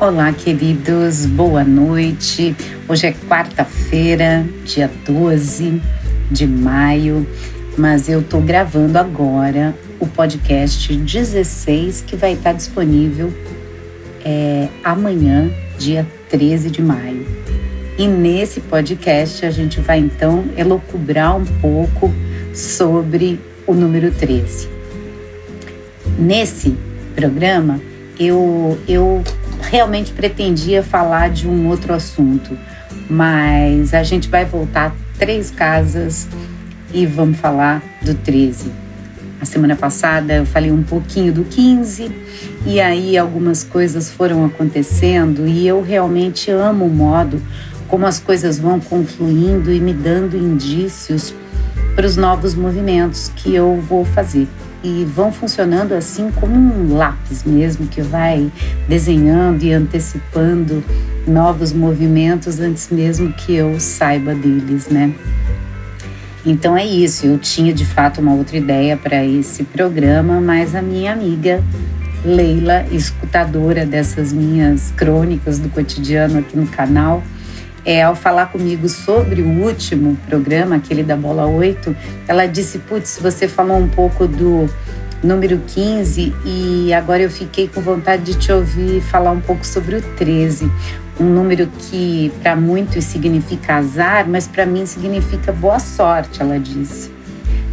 Olá, queridos, boa noite. Hoje é quarta-feira, dia 12 de maio, mas eu tô gravando agora o podcast 16 que vai estar disponível é, amanhã, dia 13 de maio. E nesse podcast a gente vai então elocubrar um pouco sobre o número 13. Nesse programa, eu, eu realmente pretendia falar de um outro assunto, mas a gente vai voltar três casas e vamos falar do 13. A semana passada eu falei um pouquinho do 15 e aí algumas coisas foram acontecendo e eu realmente amo o modo como as coisas vão confluindo e me dando indícios para os novos movimentos que eu vou fazer e vão funcionando assim como um lápis mesmo que vai desenhando e antecipando novos movimentos antes mesmo que eu saiba deles, né? Então é isso, eu tinha de fato uma outra ideia para esse programa, mas a minha amiga Leila, escutadora dessas minhas crônicas do cotidiano aqui no canal, é, ao falar comigo sobre o último programa, aquele da Bola 8, ela disse: Putz, você falou um pouco do número 15 e agora eu fiquei com vontade de te ouvir falar um pouco sobre o 13. Um número que para muitos significa azar, mas para mim significa boa sorte, ela disse.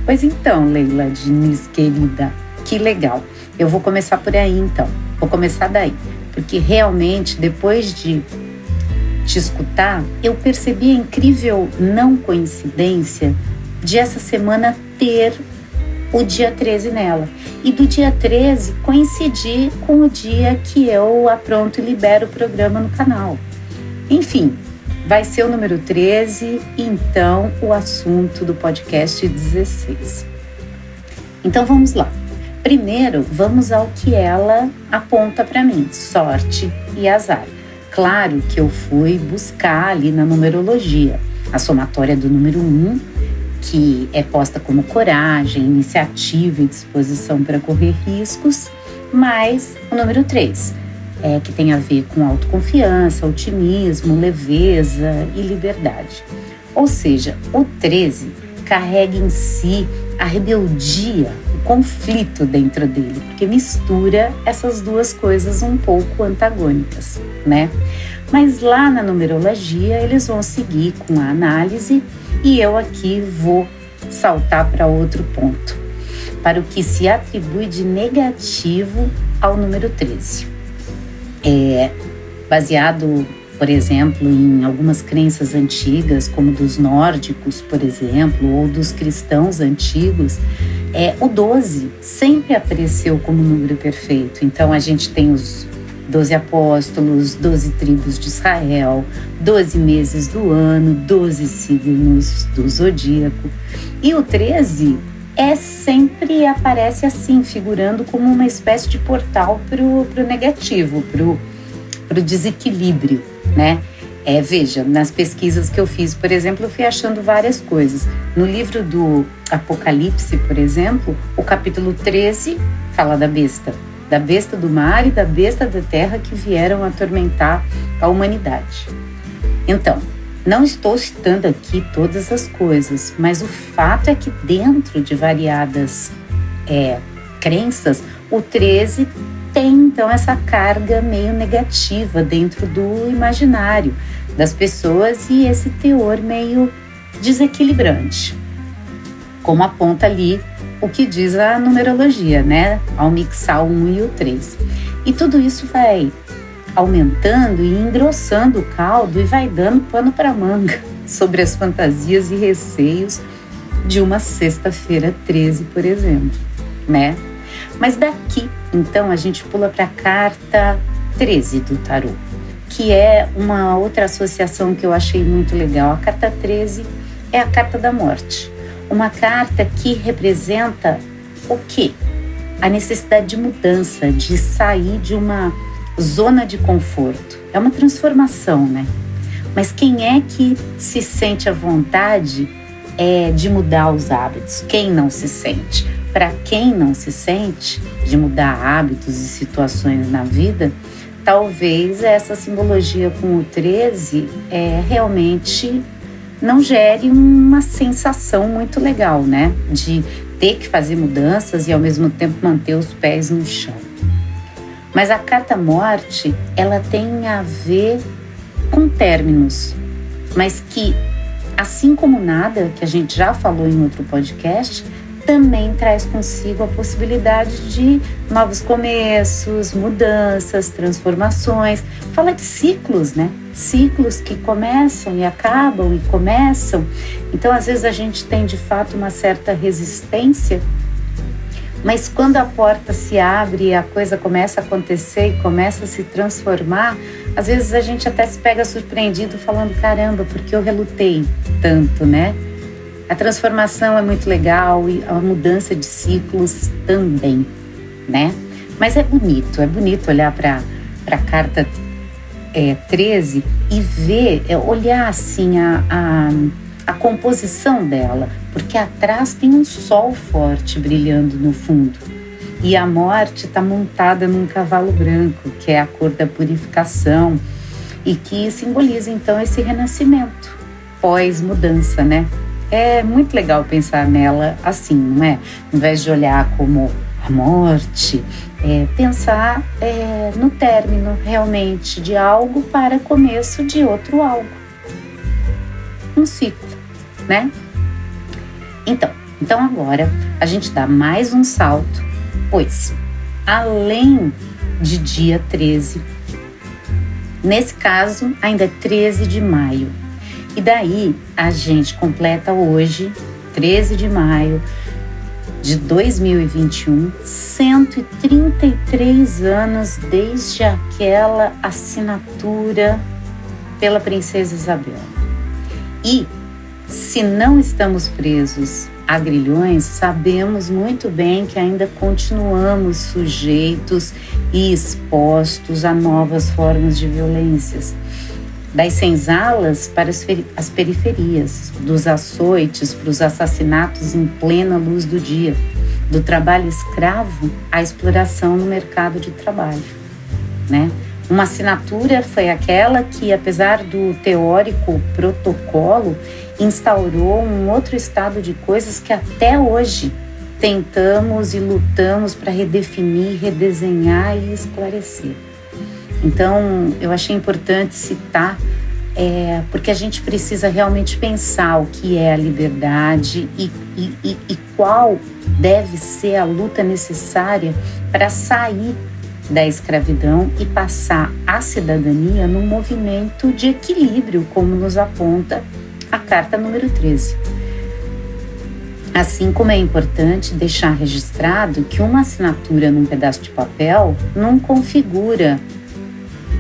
Pois então, Leila Diniz, querida, que legal. Eu vou começar por aí então. Vou começar daí, porque realmente depois de te escutar, eu percebi a incrível não coincidência de essa semana ter o dia 13 nela. E do dia 13 coincidir com o dia que eu apronto e libero o programa no canal. Enfim, vai ser o número 13 e então o assunto do podcast 16. Então vamos lá. Primeiro, vamos ao que ela aponta para mim: sorte e azar. Claro que eu fui buscar ali na numerologia a somatória do número 1, que é posta como coragem, iniciativa e disposição para correr riscos, mais o número 3, é, que tem a ver com autoconfiança, otimismo, leveza e liberdade. Ou seja, o 13 carrega em si a rebeldia, conflito dentro dele, porque mistura essas duas coisas um pouco antagônicas, né? Mas lá na numerologia eles vão seguir com a análise e eu aqui vou saltar para outro ponto, para o que se atribui de negativo ao número 13. É baseado por exemplo, em algumas crenças antigas, como dos nórdicos, por exemplo, ou dos cristãos antigos, é, o 12 sempre apareceu como número perfeito. Então a gente tem os 12 apóstolos, 12 tribos de Israel, 12 meses do ano, 12 signos do zodíaco. E o 13 é sempre aparece assim, figurando como uma espécie de portal para o negativo, para o desequilíbrio né? É, veja, nas pesquisas que eu fiz, por exemplo, eu fui achando várias coisas. No livro do Apocalipse, por exemplo, o capítulo 13 fala da besta, da besta do mar e da besta da terra que vieram atormentar a humanidade. Então, não estou citando aqui todas as coisas, mas o fato é que dentro de variadas é, crenças, o 13 tem então essa carga meio negativa dentro do imaginário das pessoas e esse teor meio desequilibrante. Como aponta ali o que diz a numerologia, né? Ao mixar o 1 e o 3. E tudo isso vai aumentando e engrossando o caldo e vai dando pano para manga sobre as fantasias e receios de uma sexta-feira 13, por exemplo, né? Mas daqui, então, a gente pula para a carta 13 do tarô, que é uma outra associação que eu achei muito legal. A carta 13 é a carta da morte. Uma carta que representa o quê? A necessidade de mudança, de sair de uma zona de conforto. É uma transformação, né? Mas quem é que se sente à vontade é, de mudar os hábitos? Quem não se sente? para quem não se sente de mudar hábitos e situações na vida, talvez essa simbologia com o 13 é, realmente não gere uma sensação muito legal, né? De ter que fazer mudanças e ao mesmo tempo manter os pés no chão. Mas a carta morte, ela tem a ver com términos, mas que, assim como nada, que a gente já falou em outro podcast, também traz consigo a possibilidade de novos começos, mudanças, transformações. Fala de ciclos, né? Ciclos que começam e acabam e começam. Então, às vezes, a gente tem de fato uma certa resistência mas quando a porta se abre e a coisa começa a acontecer e começa a se transformar, às vezes a gente até se pega surpreendido falando: caramba, porque eu relutei tanto, né? A transformação é muito legal e a mudança de ciclos também, né? Mas é bonito, é bonito olhar para a carta é, 13 e ver, é, olhar assim a, a a composição dela, porque atrás tem um sol forte brilhando no fundo. E a morte está montada num cavalo branco, que é a cor da purificação e que simboliza então esse renascimento pós-mudança, né? É muito legal pensar nela assim, não é? Ao invés de olhar como a morte, é, pensar é, no término realmente de algo para começo de outro algo. Um ciclo né? Então, então agora a gente dá mais um salto, pois além de dia 13, nesse caso ainda é 13 de maio. E daí a gente completa hoje, 13 de maio de 2021, 133 anos desde aquela assinatura pela princesa Isabel. E se não estamos presos a grilhões, sabemos muito bem que ainda continuamos sujeitos e expostos a novas formas de violências. Das senzalas para as periferias, dos açoites para os assassinatos em plena luz do dia, do trabalho escravo à exploração no mercado de trabalho. Né? Uma assinatura foi aquela que, apesar do teórico protocolo, instaurou um outro estado de coisas que até hoje tentamos e lutamos para redefinir, redesenhar e esclarecer. Então, eu achei importante citar, é, porque a gente precisa realmente pensar o que é a liberdade e, e, e, e qual deve ser a luta necessária para sair da escravidão e passar a cidadania num movimento de equilíbrio, como nos aponta a carta número 13. Assim como é importante deixar registrado que uma assinatura num pedaço de papel não configura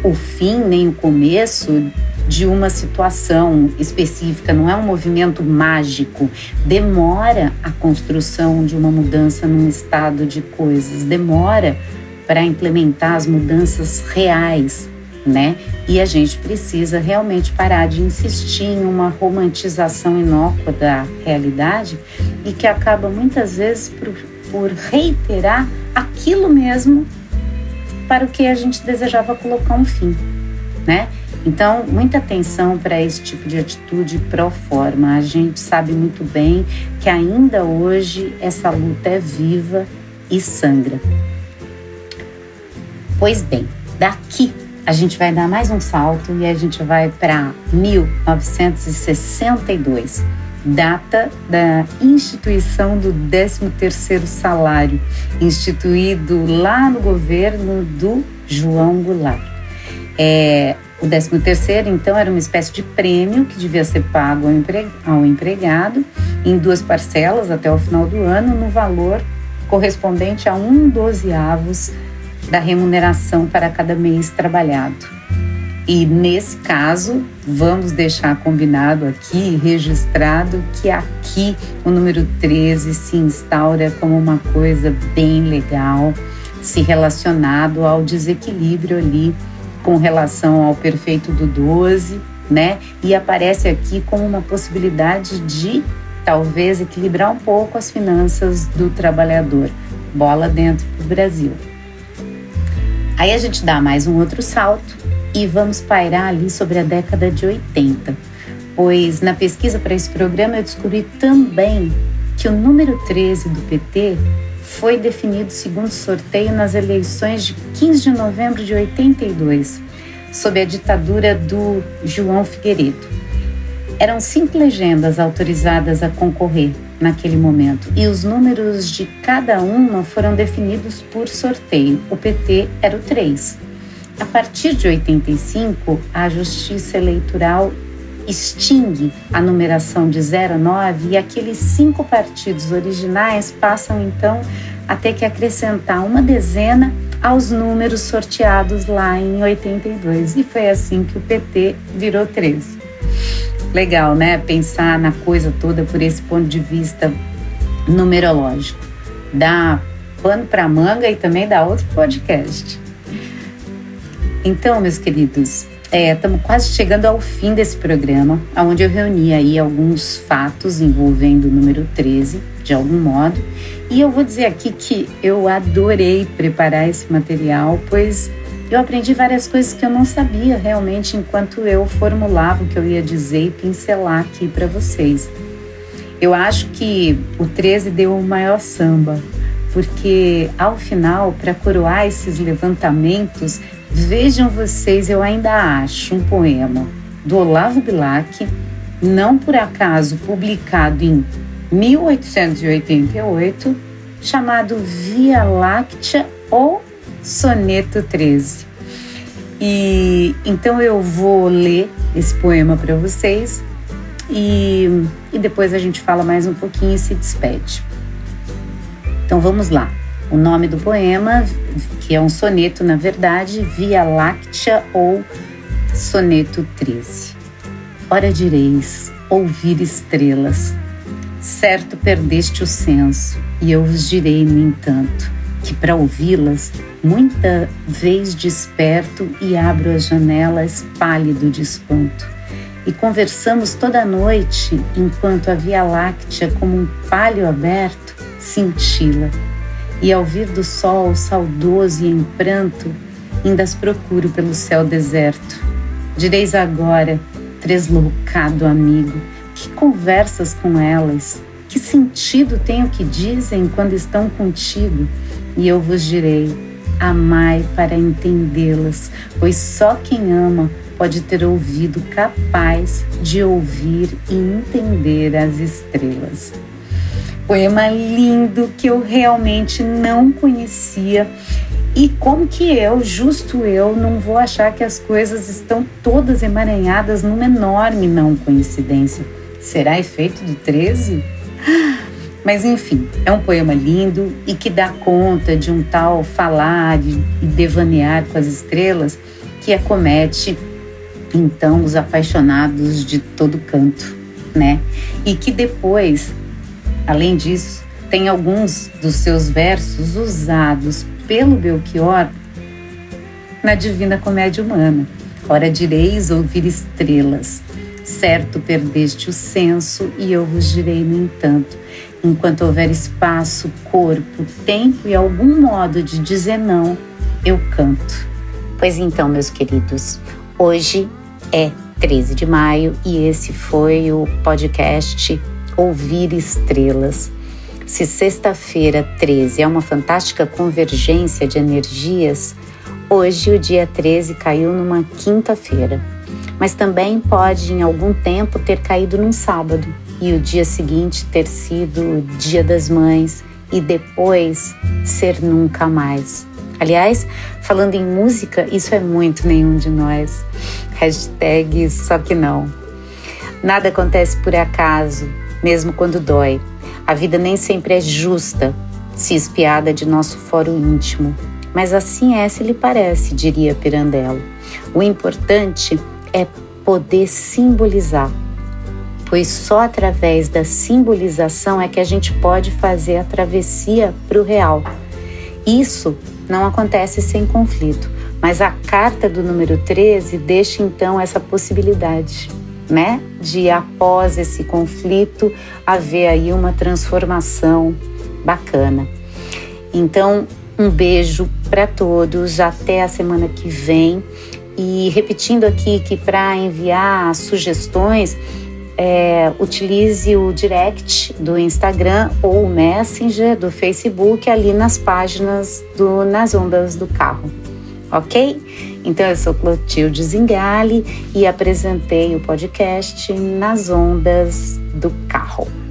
o fim nem o começo de uma situação específica, não é um movimento mágico. Demora a construção de uma mudança num estado de coisas, demora para implementar as mudanças reais né? E a gente precisa realmente parar de insistir em uma romantização inócua da realidade e que acaba muitas vezes por, por reiterar aquilo mesmo para o que a gente desejava colocar um fim, né? Então, muita atenção para esse tipo de atitude pró forma. A gente sabe muito bem que ainda hoje essa luta é viva e sangra. Pois bem, daqui a gente vai dar mais um salto e a gente vai para 1962, data da instituição do 13º salário, instituído lá no governo do João Goulart. É, o 13º, então, era uma espécie de prêmio que devia ser pago ao empregado em duas parcelas até o final do ano, no valor correspondente a um dozeavos da remuneração para cada mês trabalhado. E nesse caso, vamos deixar combinado aqui, registrado, que aqui o número 13 se instaura como uma coisa bem legal, se relacionado ao desequilíbrio ali com relação ao perfeito do 12, né? E aparece aqui como uma possibilidade de talvez equilibrar um pouco as finanças do trabalhador. Bola dentro do Brasil. Aí a gente dá mais um outro salto e vamos pairar ali sobre a década de 80, pois na pesquisa para esse programa eu descobri também que o número 13 do PT foi definido segundo sorteio nas eleições de 15 de novembro de 82, sob a ditadura do João Figueiredo. Eram cinco legendas autorizadas a concorrer naquele momento e os números de cada uma foram definidos por sorteio. O PT era o 3. A partir de 85, a Justiça Eleitoral extingue a numeração de 0 a 9 e aqueles cinco partidos originais passam então a ter que acrescentar uma dezena aos números sorteados lá em 82. E foi assim que o PT virou 13. Legal, né? Pensar na coisa toda por esse ponto de vista numerológico. Dá pano para manga e também dá outro podcast. Então, meus queridos, estamos é, quase chegando ao fim desse programa, onde eu reuni aí alguns fatos envolvendo o número 13, de algum modo. E eu vou dizer aqui que eu adorei preparar esse material, pois eu aprendi várias coisas que eu não sabia realmente enquanto eu formulava o que eu ia dizer e pincelar aqui para vocês. Eu acho que o 13 deu o maior samba, porque ao final, para coroar esses levantamentos, Vejam vocês, eu ainda acho um poema do Olavo Bilac, não por acaso publicado em 1888, chamado Via Láctea ou Soneto 13. E então eu vou ler esse poema para vocês e, e depois a gente fala mais um pouquinho e se despede. Então vamos lá. O nome do poema, que é um soneto, na verdade, Via Láctea ou Soneto 13. Ora direis, ouvir estrelas, certo perdeste o senso, e eu vos direi, no entanto, que para ouvi-las, muita vez desperto e abro as janelas pálido de espanto. E conversamos toda noite, enquanto a Via Láctea, como um palho aberto, cintila e ao vir do sol saudoso e em pranto, ainda as procuro pelo céu deserto. Direis agora, tresloucado amigo, que conversas com elas? Que sentido tem o que dizem quando estão contigo? E eu vos direi, amai para entendê-las, pois só quem ama pode ter ouvido capaz de ouvir e entender as estrelas. Poema lindo que eu realmente não conhecia. E como que eu, justo eu, não vou achar que as coisas estão todas emaranhadas numa enorme não coincidência? Será efeito do 13? Mas enfim, é um poema lindo e que dá conta de um tal falar e devanear com as estrelas que acomete então os apaixonados de todo canto, né? E que depois Além disso, tem alguns dos seus versos usados pelo Belchior na Divina Comédia Humana. Ora direis ouvir estrelas, certo perdeste o senso, e eu vos direi, no entanto, enquanto houver espaço, corpo, tempo e algum modo de dizer não, eu canto. Pois então, meus queridos, hoje é 13 de maio e esse foi o podcast ouvir estrelas. Se sexta-feira 13 é uma fantástica convergência de energias, hoje o dia 13 caiu numa quinta-feira. Mas também pode, em algum tempo, ter caído num sábado e o dia seguinte ter sido o Dia das Mães e depois ser nunca mais. Aliás, falando em música, isso é muito nenhum de nós. Hashtag só que não. Nada acontece por acaso, mesmo quando dói. A vida nem sempre é justa, se espiada de nosso foro íntimo. Mas assim é se lhe parece, diria Pirandello. O importante é poder simbolizar, pois só através da simbolização é que a gente pode fazer a travessia para o real. Isso não acontece sem conflito, mas a carta do número 13 deixa então essa possibilidade né? De após esse conflito haver aí uma transformação bacana. Então, Um beijo para todos, até a semana que vem. E repetindo aqui que para enviar sugestões, é, utilize o direct do Instagram ou o Messenger do Facebook ali nas páginas do Nas Ondas do Carro, ok? Então eu sou Clotilde Zingale e apresentei o podcast Nas Ondas do Carro.